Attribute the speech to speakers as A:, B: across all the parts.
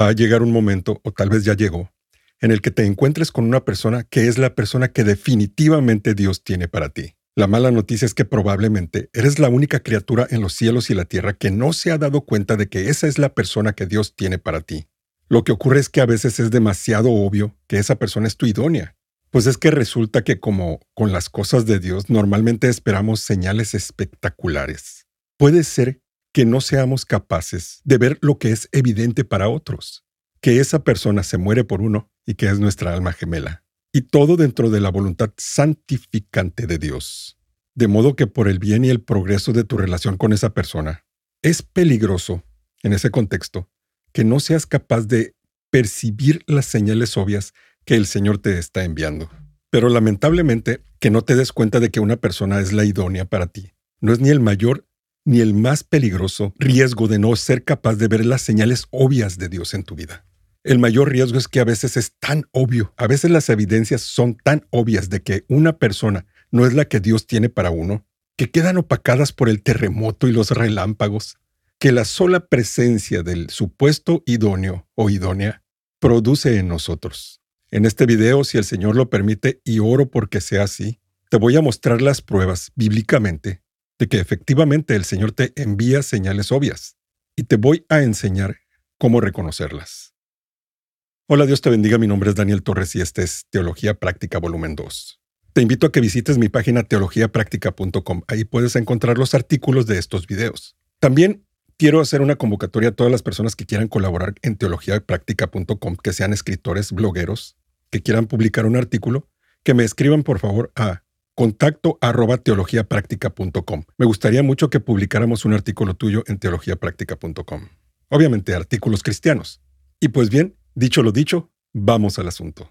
A: Va a llegar un momento, o tal vez ya llegó, en el que te encuentres con una persona que es la persona que definitivamente Dios tiene para ti. La mala noticia es que probablemente eres la única criatura en los cielos y la tierra que no se ha dado cuenta de que esa es la persona que Dios tiene para ti. Lo que ocurre es que a veces es demasiado obvio que esa persona es tu idónea. Pues es que resulta que como con las cosas de Dios normalmente esperamos señales espectaculares. Puede ser que no seamos capaces de ver lo que es evidente para otros, que esa persona se muere por uno y que es nuestra alma gemela, y todo dentro de la voluntad santificante de Dios. De modo que por el bien y el progreso de tu relación con esa persona, es peligroso, en ese contexto, que no seas capaz de percibir las señales obvias que el Señor te está enviando. Pero lamentablemente, que no te des cuenta de que una persona es la idónea para ti. No es ni el mayor ni el más peligroso riesgo de no ser capaz de ver las señales obvias de Dios en tu vida. El mayor riesgo es que a veces es tan obvio, a veces las evidencias son tan obvias de que una persona no es la que Dios tiene para uno, que quedan opacadas por el terremoto y los relámpagos, que la sola presencia del supuesto idóneo o idónea produce en nosotros. En este video, si el Señor lo permite, y oro porque sea así, te voy a mostrar las pruebas bíblicamente de que efectivamente el Señor te envía señales obvias y te voy a enseñar cómo reconocerlas. Hola, Dios te bendiga, mi nombre es Daniel Torres y este es Teología Práctica Volumen 2. Te invito a que visites mi página teologiapráctica.com, ahí puedes encontrar los artículos de estos videos. También quiero hacer una convocatoria a todas las personas que quieran colaborar en teologiapráctica.com, que sean escritores, blogueros, que quieran publicar un artículo, que me escriban por favor a contacto arroba teologiapráctica.com. Me gustaría mucho que publicáramos un artículo tuyo en teologiapráctica.com. Obviamente artículos cristianos. Y pues bien, dicho lo dicho, vamos al asunto.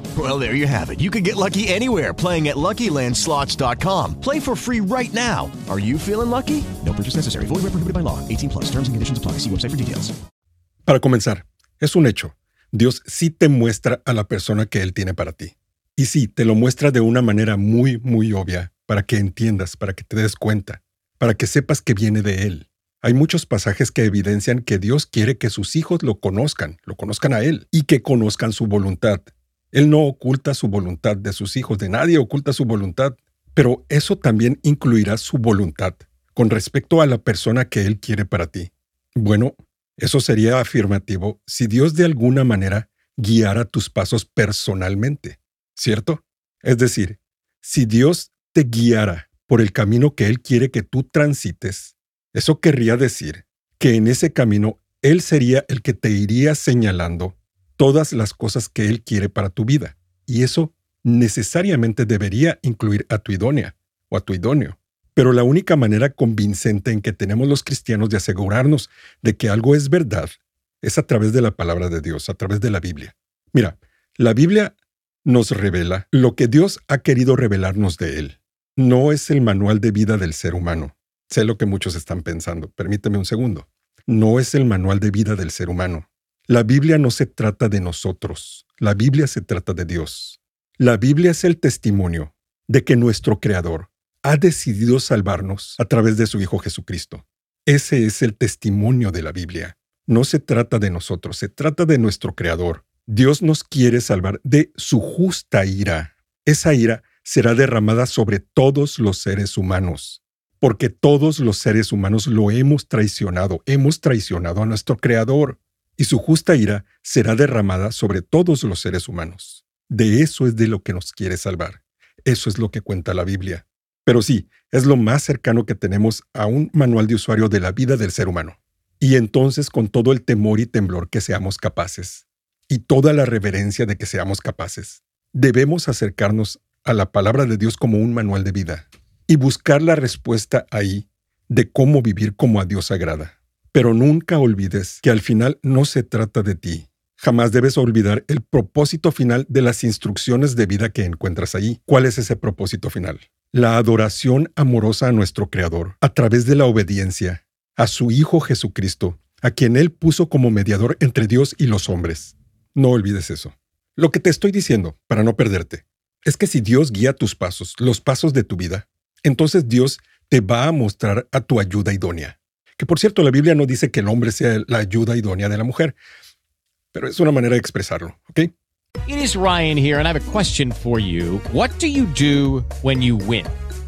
B: Well, there you have it. You can get lucky anywhere playing at LuckyLandSlots.com. Play for free right now. Are you feeling lucky? No purchase necessary. Void where prohibited by law. 18 plus. Terms and conditions apply. See website for details.
A: Para comenzar, es un hecho. Dios sí te muestra a la persona que Él tiene para ti. Y sí, te lo muestra de una manera muy, muy obvia, para que entiendas, para que te des cuenta, para que sepas que viene de Él. Hay muchos pasajes que evidencian que Dios quiere que sus hijos lo conozcan, lo conozcan a Él, y que conozcan su voluntad. Él no oculta su voluntad de sus hijos, de nadie oculta su voluntad, pero eso también incluirá su voluntad con respecto a la persona que Él quiere para ti. Bueno, eso sería afirmativo si Dios de alguna manera guiara tus pasos personalmente, ¿cierto? Es decir, si Dios te guiara por el camino que Él quiere que tú transites, eso querría decir que en ese camino Él sería el que te iría señalando todas las cosas que Él quiere para tu vida. Y eso necesariamente debería incluir a tu idónea o a tu idóneo. Pero la única manera convincente en que tenemos los cristianos de asegurarnos de que algo es verdad es a través de la palabra de Dios, a través de la Biblia. Mira, la Biblia nos revela lo que Dios ha querido revelarnos de Él. No es el manual de vida del ser humano. Sé lo que muchos están pensando. Permíteme un segundo. No es el manual de vida del ser humano. La Biblia no se trata de nosotros. La Biblia se trata de Dios. La Biblia es el testimonio de que nuestro Creador ha decidido salvarnos a través de su Hijo Jesucristo. Ese es el testimonio de la Biblia. No se trata de nosotros, se trata de nuestro Creador. Dios nos quiere salvar de su justa ira. Esa ira será derramada sobre todos los seres humanos, porque todos los seres humanos lo hemos traicionado, hemos traicionado a nuestro Creador, y su justa ira será derramada sobre todos los seres humanos. De eso es de lo que nos quiere salvar. Eso es lo que cuenta la Biblia. Pero sí, es lo más cercano que tenemos a un manual de usuario de la vida del ser humano. Y entonces con todo el temor y temblor que seamos capaces, y toda la reverencia de que seamos capaces, debemos acercarnos a la palabra de Dios como un manual de vida y buscar la respuesta ahí de cómo vivir como a Dios agrada. Pero nunca olvides que al final no se trata de ti. Jamás debes olvidar el propósito final de las instrucciones de vida que encuentras ahí. ¿Cuál es ese propósito final? La adoración amorosa a nuestro Creador a través de la obediencia a su Hijo Jesucristo, a quien Él puso como mediador entre Dios y los hombres. No olvides eso. Lo que te estoy diciendo, para no perderte, es que si Dios guía tus pasos, los pasos de tu vida, entonces Dios te va a mostrar a tu ayuda idónea. Que por cierto, la Biblia no dice que el hombre sea la ayuda idónea de la mujer, pero es una manera de expresarlo, ¿ok?
C: It is Ryan here, and I have a question for you. What do you do when you win?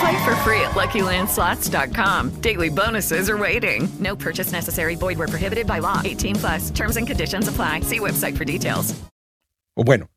D: Play for free at LuckyLandSlots.com. Daily bonuses are waiting.
E: No purchase necessary. Void where prohibited by law. 18 plus. Terms and conditions apply. See website for details.
A: O bueno,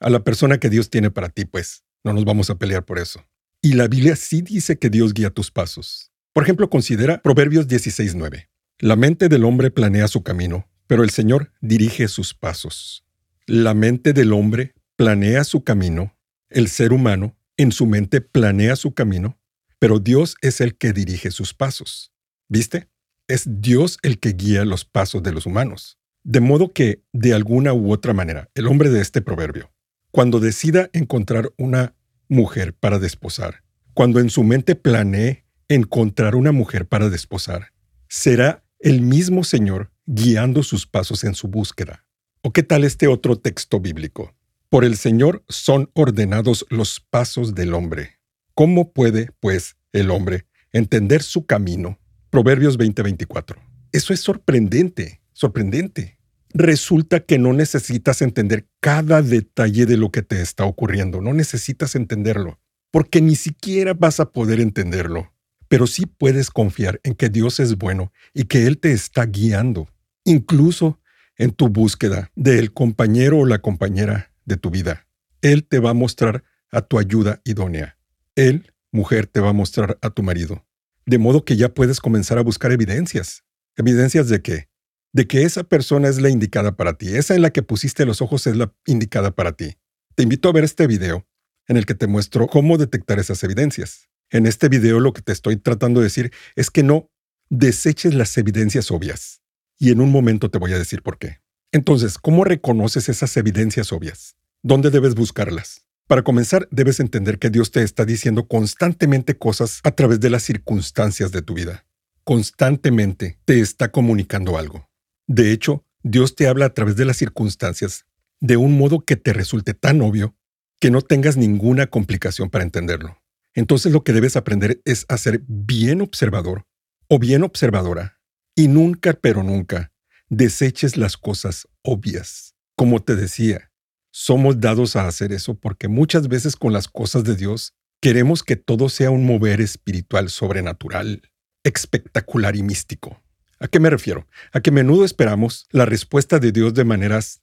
A: a la persona que Dios tiene para ti, pues. No nos vamos a pelear por eso. Y la Biblia sí dice que Dios guía tus pasos. Por ejemplo, considera Proverbios 16.9. La mente del hombre planea su camino, pero el Señor dirige sus pasos. La mente del hombre planea su camino, el ser humano en su mente planea su camino, pero Dios es el que dirige sus pasos. ¿Viste? Es Dios el que guía los pasos de los humanos. De modo que, de alguna u otra manera, el hombre de este proverbio, cuando decida encontrar una mujer para desposar, cuando en su mente planee encontrar una mujer para desposar, será el mismo Señor guiando sus pasos en su búsqueda. ¿O qué tal este otro texto bíblico? Por el Señor son ordenados los pasos del hombre. ¿Cómo puede, pues, el hombre entender su camino? Proverbios 20:24. Eso es sorprendente, sorprendente. Resulta que no necesitas entender cada detalle de lo que te está ocurriendo, no necesitas entenderlo, porque ni siquiera vas a poder entenderlo. Pero sí puedes confiar en que Dios es bueno y que Él te está guiando, incluso en tu búsqueda del compañero o la compañera de tu vida. Él te va a mostrar a tu ayuda idónea. Él, mujer, te va a mostrar a tu marido. De modo que ya puedes comenzar a buscar evidencias. ¿Evidencias de qué? De que esa persona es la indicada para ti. Esa en la que pusiste los ojos es la indicada para ti. Te invito a ver este video en el que te muestro cómo detectar esas evidencias. En este video lo que te estoy tratando de decir es que no deseches las evidencias obvias. Y en un momento te voy a decir por qué. Entonces, ¿cómo reconoces esas evidencias obvias? ¿Dónde debes buscarlas? Para comenzar, debes entender que Dios te está diciendo constantemente cosas a través de las circunstancias de tu vida. Constantemente te está comunicando algo. De hecho, Dios te habla a través de las circunstancias de un modo que te resulte tan obvio que no tengas ninguna complicación para entenderlo. Entonces lo que debes aprender es a ser bien observador o bien observadora y nunca, pero nunca, deseches las cosas obvias. Como te decía, somos dados a hacer eso porque muchas veces con las cosas de Dios queremos que todo sea un mover espiritual sobrenatural, espectacular y místico. ¿A qué me refiero? A que menudo esperamos la respuesta de Dios de maneras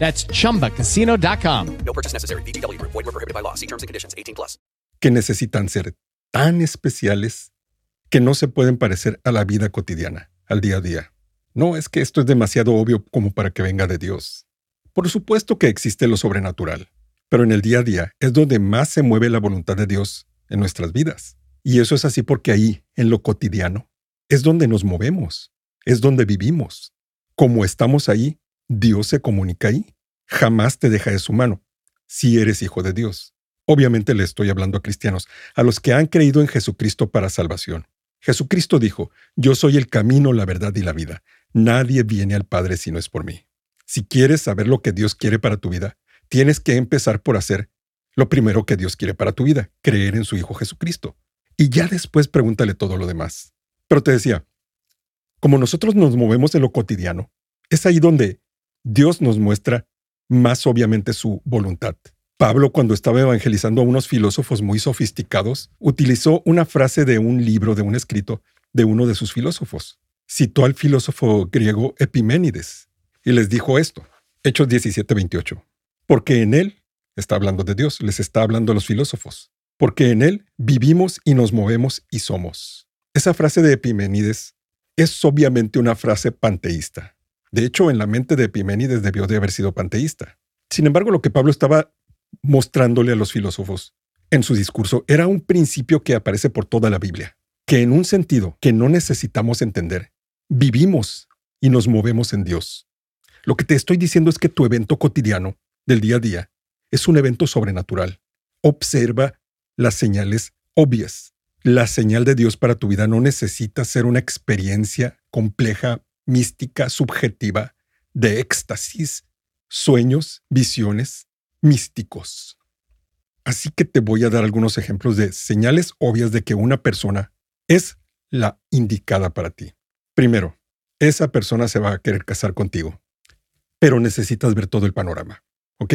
C: That's chumbacasino.com.
F: No purchase necessary. VGW Group. Void were prohibited by law. See terms and conditions. 18 plus.
A: que necesitan ser tan especiales que no se pueden parecer a la vida cotidiana, al día a día. No es que esto es demasiado obvio como para que venga de Dios. Por supuesto que existe lo sobrenatural, pero en el día a día es donde más se mueve la voluntad de Dios en nuestras vidas. Y eso es así porque ahí, en lo cotidiano, es donde nos movemos, es donde vivimos. Como estamos ahí, Dios se comunica ahí. Jamás te deja de su mano, si eres hijo de Dios. Obviamente le estoy hablando a cristianos, a los que han creído en Jesucristo para salvación. Jesucristo dijo, yo soy el camino, la verdad y la vida. Nadie viene al Padre si no es por mí. Si quieres saber lo que Dios quiere para tu vida, tienes que empezar por hacer lo primero que Dios quiere para tu vida, creer en su Hijo Jesucristo. Y ya después pregúntale todo lo demás. Pero te decía, como nosotros nos movemos en lo cotidiano, es ahí donde Dios nos muestra más obviamente su voluntad. Pablo, cuando estaba evangelizando a unos filósofos muy sofisticados, utilizó una frase de un libro, de un escrito, de uno de sus filósofos. Citó al filósofo griego Epiménides y les dijo esto, Hechos 17:28. Porque en él, está hablando de Dios, les está hablando a los filósofos, porque en él vivimos y nos movemos y somos. Esa frase de Epiménides es obviamente una frase panteísta. De hecho, en la mente de Epiménides debió de haber sido panteísta. Sin embargo, lo que Pablo estaba mostrándole a los filósofos en su discurso era un principio que aparece por toda la Biblia, que en un sentido que no necesitamos entender, vivimos y nos movemos en Dios. Lo que te estoy diciendo es que tu evento cotidiano del día a día es un evento sobrenatural. Observa las señales obvias. La señal de Dios para tu vida no necesita ser una experiencia compleja, mística, subjetiva, de éxtasis, sueños, visiones, místicos. Así que te voy a dar algunos ejemplos de señales obvias de que una persona es la indicada para ti. Primero, esa persona se va a querer casar contigo, pero necesitas ver todo el panorama, ¿ok?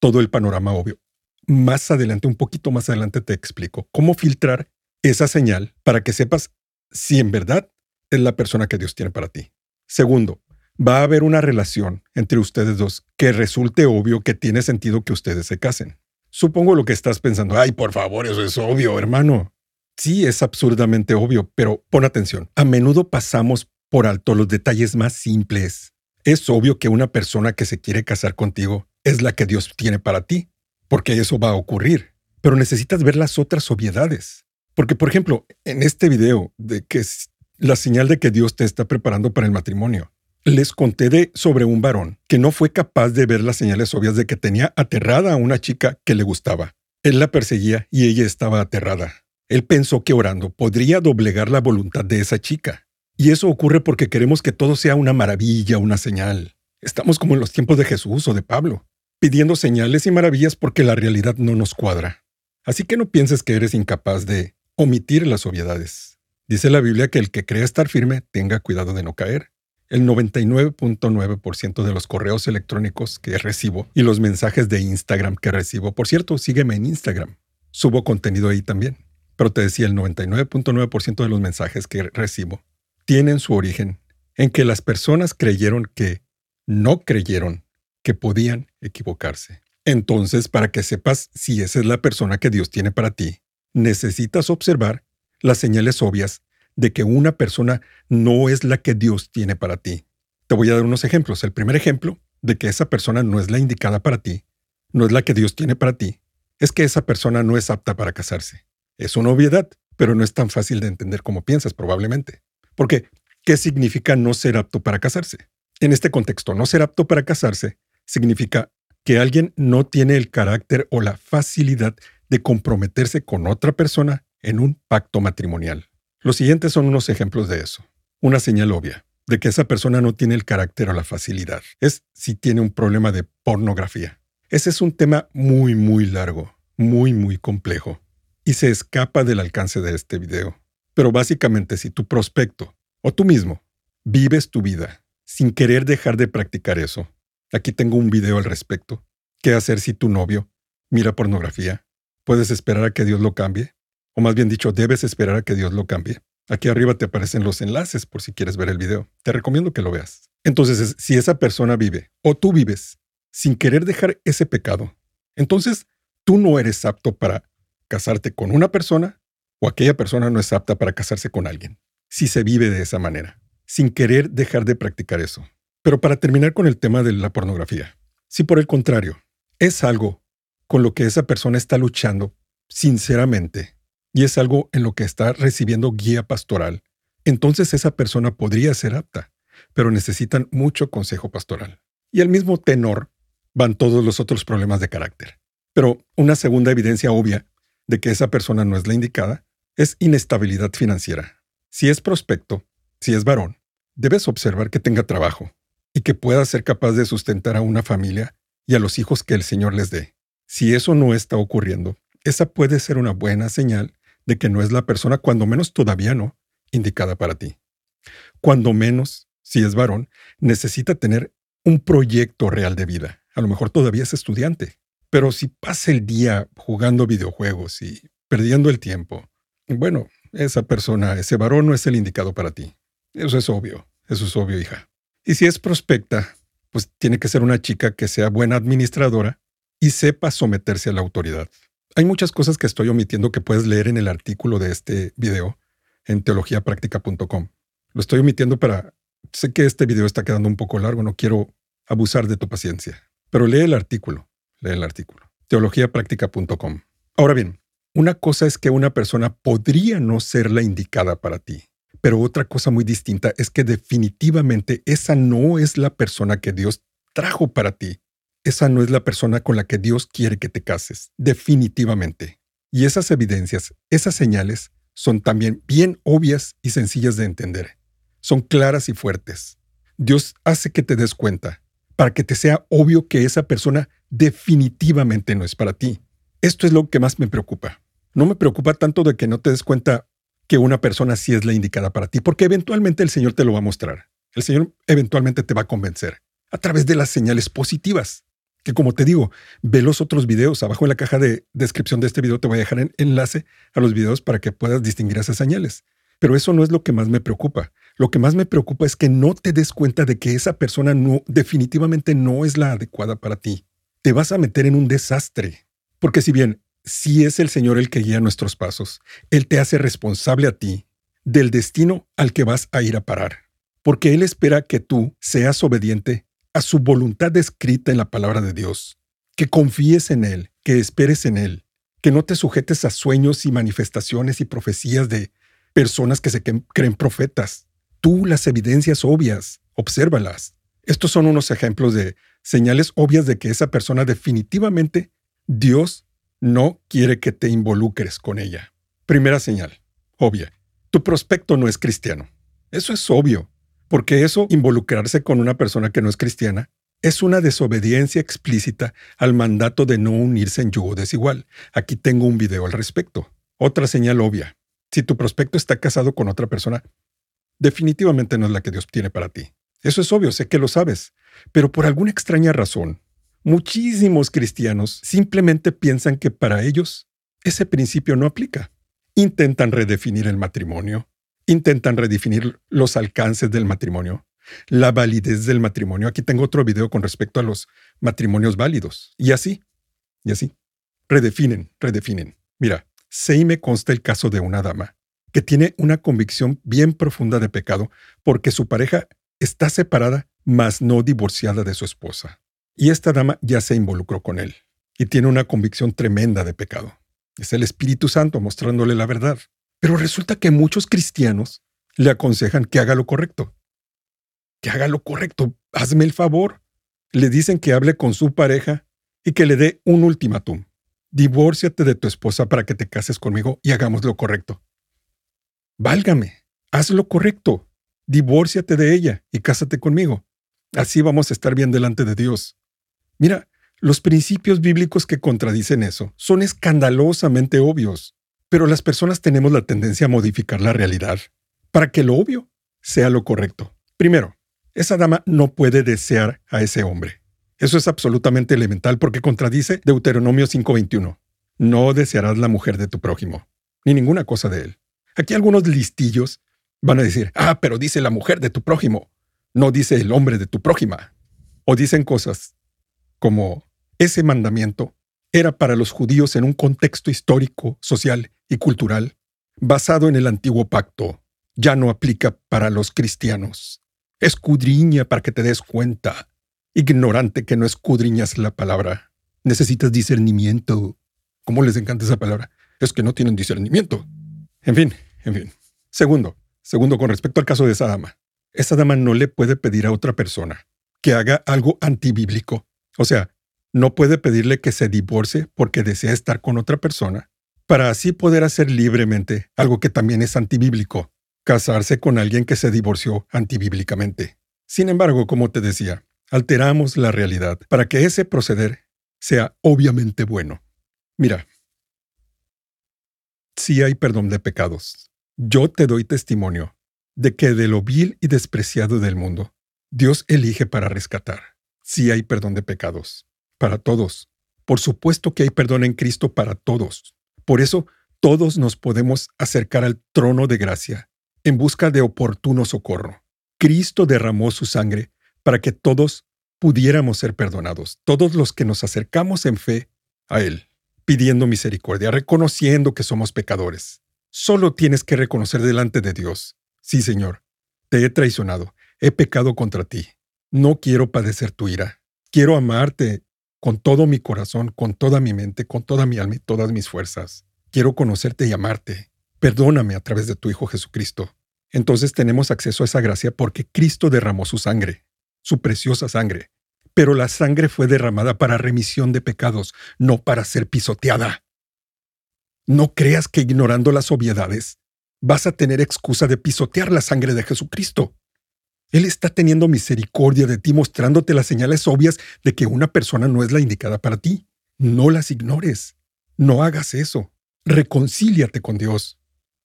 A: Todo el panorama obvio. Más adelante, un poquito más adelante te explico cómo filtrar esa señal para que sepas si en verdad es la persona que Dios tiene para ti. Segundo, va a haber una relación entre ustedes dos que resulte obvio que tiene sentido que ustedes se casen. Supongo lo que estás pensando, ay, por favor, eso es obvio, hermano. Sí, es absurdamente obvio, pero pon atención. A menudo pasamos por alto los detalles más simples. Es obvio que una persona que se quiere casar contigo es la que Dios tiene para ti, porque eso va a ocurrir. Pero necesitas ver las otras obviedades. Porque, por ejemplo, en este video de que la señal de que Dios te está preparando para el matrimonio, les conté de sobre un varón que no fue capaz de ver las señales obvias de que tenía aterrada a una chica que le gustaba. Él la perseguía y ella estaba aterrada. Él pensó que orando podría doblegar la voluntad de esa chica. Y eso ocurre porque queremos que todo sea una maravilla, una señal. Estamos como en los tiempos de Jesús o de Pablo, pidiendo señales y maravillas porque la realidad no nos cuadra. Así que no pienses que eres incapaz de omitir las obviedades. Dice la Biblia que el que cree estar firme tenga cuidado de no caer. El 99.9% de los correos electrónicos que recibo y los mensajes de Instagram que recibo, por cierto, sígueme en Instagram. Subo contenido ahí también. Pero te decía, el 99.9% de los mensajes que recibo tienen su origen en que las personas creyeron que no creyeron que podían equivocarse. Entonces, para que sepas si esa es la persona que Dios tiene para ti, necesitas observar las señales obvias de que una persona no es la que Dios tiene para ti. Te voy a dar unos ejemplos. El primer ejemplo de que esa persona no es la indicada para ti, no es la que Dios tiene para ti, es que esa persona no es apta para casarse. Es una obviedad, pero no es tan fácil de entender como piensas probablemente. Porque ¿Qué significa no ser apto para casarse? En este contexto, no ser apto para casarse significa que alguien no tiene el carácter o la facilidad de comprometerse con otra persona en un pacto matrimonial. Los siguientes son unos ejemplos de eso. Una señal obvia de que esa persona no tiene el carácter o la facilidad es si tiene un problema de pornografía. Ese es un tema muy, muy largo, muy, muy complejo, y se escapa del alcance de este video. Pero básicamente, si tu prospecto o tú mismo vives tu vida sin querer dejar de practicar eso, aquí tengo un video al respecto. ¿Qué hacer si tu novio mira pornografía? ¿Puedes esperar a que Dios lo cambie? O más bien dicho, debes esperar a que Dios lo cambie. Aquí arriba te aparecen los enlaces por si quieres ver el video. Te recomiendo que lo veas. Entonces, si esa persona vive o tú vives sin querer dejar ese pecado, entonces tú no eres apto para casarte con una persona o aquella persona no es apta para casarse con alguien. Si se vive de esa manera, sin querer dejar de practicar eso. Pero para terminar con el tema de la pornografía, si por el contrario es algo con lo que esa persona está luchando sinceramente y es algo en lo que está recibiendo guía pastoral, entonces esa persona podría ser apta, pero necesitan mucho consejo pastoral. Y al mismo tenor van todos los otros problemas de carácter. Pero una segunda evidencia obvia de que esa persona no es la indicada es inestabilidad financiera. Si es prospecto, si es varón, debes observar que tenga trabajo y que pueda ser capaz de sustentar a una familia y a los hijos que el Señor les dé. Si eso no está ocurriendo, esa puede ser una buena señal de que no es la persona, cuando menos todavía no, indicada para ti. Cuando menos, si es varón, necesita tener un proyecto real de vida. A lo mejor todavía es estudiante, pero si pasa el día jugando videojuegos y perdiendo el tiempo, bueno, esa persona, ese varón no es el indicado para ti. Eso es obvio, eso es obvio, hija. Y si es prospecta, pues tiene que ser una chica que sea buena administradora y sepa someterse a la autoridad. Hay muchas cosas que estoy omitiendo que puedes leer en el artículo de este video en teologiapráctica.com. Lo estoy omitiendo para... Sé que este video está quedando un poco largo, no quiero abusar de tu paciencia, pero lee el artículo, lee el artículo. teologiapráctica.com. Ahora bien, una cosa es que una persona podría no ser la indicada para ti, pero otra cosa muy distinta es que definitivamente esa no es la persona que Dios trajo para ti esa no es la persona con la que Dios quiere que te cases, definitivamente. Y esas evidencias, esas señales, son también bien obvias y sencillas de entender. Son claras y fuertes. Dios hace que te des cuenta, para que te sea obvio que esa persona definitivamente no es para ti. Esto es lo que más me preocupa. No me preocupa tanto de que no te des cuenta que una persona sí es la indicada para ti, porque eventualmente el Señor te lo va a mostrar. El Señor eventualmente te va a convencer a través de las señales positivas que como te digo, ve los otros videos. Abajo en la caja de descripción de este video te voy a dejar el enlace a los videos para que puedas distinguir esas señales. Pero eso no es lo que más me preocupa. Lo que más me preocupa es que no te des cuenta de que esa persona no, definitivamente no es la adecuada para ti. Te vas a meter en un desastre. Porque si bien sí es el Señor el que guía nuestros pasos, Él te hace responsable a ti del destino al que vas a ir a parar. Porque Él espera que tú seas obediente a su voluntad escrita en la palabra de Dios, que confíes en Él, que esperes en Él, que no te sujetes a sueños y manifestaciones y profecías de personas que se creen profetas. Tú las evidencias obvias, obsérvalas. Estos son unos ejemplos de señales obvias de que esa persona definitivamente Dios no quiere que te involucres con ella. Primera señal, obvia. Tu prospecto no es cristiano. Eso es obvio porque eso, involucrarse con una persona que no es cristiana, es una desobediencia explícita al mandato de no unirse en yugo desigual. Aquí tengo un video al respecto. Otra señal obvia. Si tu prospecto está casado con otra persona, definitivamente no es la que Dios tiene para ti. Eso es obvio, sé que lo sabes. Pero por alguna extraña razón, muchísimos cristianos simplemente piensan que para ellos ese principio no aplica. Intentan redefinir el matrimonio, intentan redefinir los alcances del matrimonio, la validez del matrimonio. Aquí tengo otro video con respecto a los matrimonios válidos. Y así, y así. Redefinen, redefinen. Mira, y me consta el caso de una dama que tiene una convicción bien profunda de pecado porque su pareja está separada, mas no divorciada de su esposa. Y esta dama ya se involucró con él y tiene una convicción tremenda de pecado. Es el Espíritu Santo mostrándole la verdad. Pero resulta que muchos cristianos le aconsejan que haga lo correcto. Que haga lo correcto, hazme el favor. Le dicen que hable con su pareja y que le dé un ultimátum. Divórciate de tu esposa para que te cases conmigo y hagamos lo correcto. Válgame, haz lo correcto. Divórciate de ella y cásate conmigo. Así vamos a estar bien delante de Dios. Mira, los principios bíblicos que contradicen eso son escandalosamente obvios, pero las personas tenemos la tendencia a modificar la realidad para que lo obvio sea lo correcto. Primero, esa dama no puede desear a ese hombre. Eso es absolutamente elemental porque contradice Deuteronomio 5:21. No desearás la mujer de tu prójimo, ni ninguna cosa de él. Aquí algunos listillos van a decir, ah, pero dice la mujer de tu prójimo, no dice el hombre de tu prójima. O dicen cosas como, ese mandamiento era para los judíos en un contexto histórico, social y cultural, basado en el antiguo pacto. Ya no aplica para los cristianos. Escudriña para que te des cuenta. Ignorante que no escudriñas la palabra. Necesitas discernimiento. ¿Cómo les encanta esa palabra? Es que no tienen discernimiento. En fin, en fin. Segundo, segundo con respecto al caso de esa dama. Esa dama no le puede pedir a otra persona que haga algo antibíblico. O sea, no puede pedirle que se divorcie porque desea estar con otra persona, para así poder hacer libremente algo que también es antibíblico, casarse con alguien que se divorció antibíblicamente. Sin embargo, como te decía, alteramos la realidad para que ese proceder sea obviamente bueno. Mira, si hay perdón de pecados. Yo te doy testimonio de que de lo vil y despreciado del mundo, Dios elige para rescatar. Si hay perdón de pecados para todos. Por supuesto que hay perdón en Cristo para todos. Por eso todos nos podemos acercar al trono de gracia en busca de oportuno socorro. Cristo derramó su sangre para que todos pudiéramos ser perdonados, todos los que nos acercamos en fe a Él, pidiendo misericordia, reconociendo que somos pecadores. Solo tienes que reconocer delante de Dios, sí Señor, te he traicionado, he pecado contra ti, no quiero padecer tu ira, quiero amarte con todo mi corazón, con toda mi mente, con toda mi alma y todas mis fuerzas. Quiero conocerte y amarte. Perdóname a través de tu Hijo Jesucristo. Entonces tenemos acceso a esa gracia porque Cristo derramó su sangre, su preciosa sangre. Pero la sangre fue derramada para remisión de pecados, no para ser pisoteada. No creas que ignorando las obviedades vas a tener excusa de pisotear la sangre de Jesucristo. Él está teniendo misericordia de ti, mostrándote las señales obvias de que una persona no es la indicada para ti. No las ignores. No hagas eso. Reconcíliate con Dios.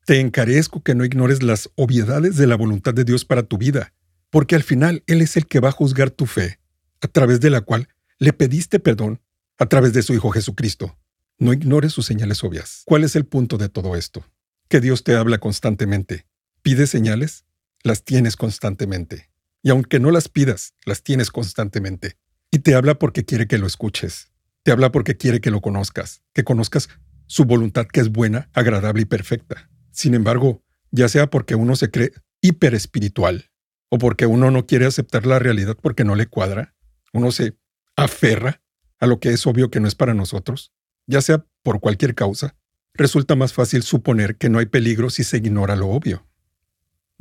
A: Te encarezco que no ignores las obviedades de la voluntad de Dios para tu vida, porque al final Él es el que va a juzgar tu fe, a través de la cual le pediste perdón a través de su Hijo Jesucristo. No ignores sus señales obvias. ¿Cuál es el punto de todo esto? Que Dios te habla constantemente. ¿Pide señales? Las tienes constantemente. Y aunque no las pidas, las tienes constantemente. Y te habla porque quiere que lo escuches. Te habla porque quiere que lo conozcas, que conozcas su voluntad que es buena, agradable y perfecta. Sin embargo, ya sea porque uno se cree hiperespiritual o porque uno no quiere aceptar la realidad porque no le cuadra, uno se aferra a lo que es obvio que no es para nosotros, ya sea por cualquier causa, resulta más fácil suponer que no hay peligro si se ignora lo obvio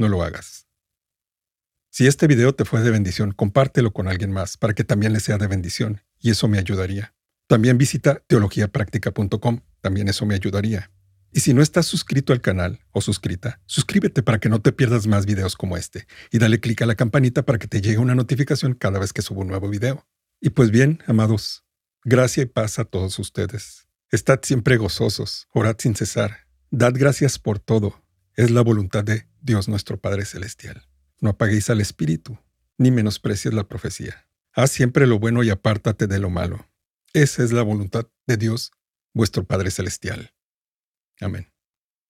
A: no lo hagas. Si este video te fue de bendición, compártelo con alguien más para que también le sea de bendición, y eso me ayudaría. También visita teologiapractica.com, también eso me ayudaría. Y si no estás suscrito al canal o suscrita, suscríbete para que no te pierdas más videos como este, y dale clic a la campanita para que te llegue una notificación cada vez que subo un nuevo video. Y pues bien, amados, gracia y paz a todos ustedes. Estad siempre gozosos, orad sin cesar, dad gracias por todo, es la voluntad de Dios nuestro Padre Celestial. No apaguéis al Espíritu, ni menosprecies la profecía. Haz siempre lo bueno y apártate de lo malo. Esa es la voluntad de Dios, vuestro Padre Celestial. Amén.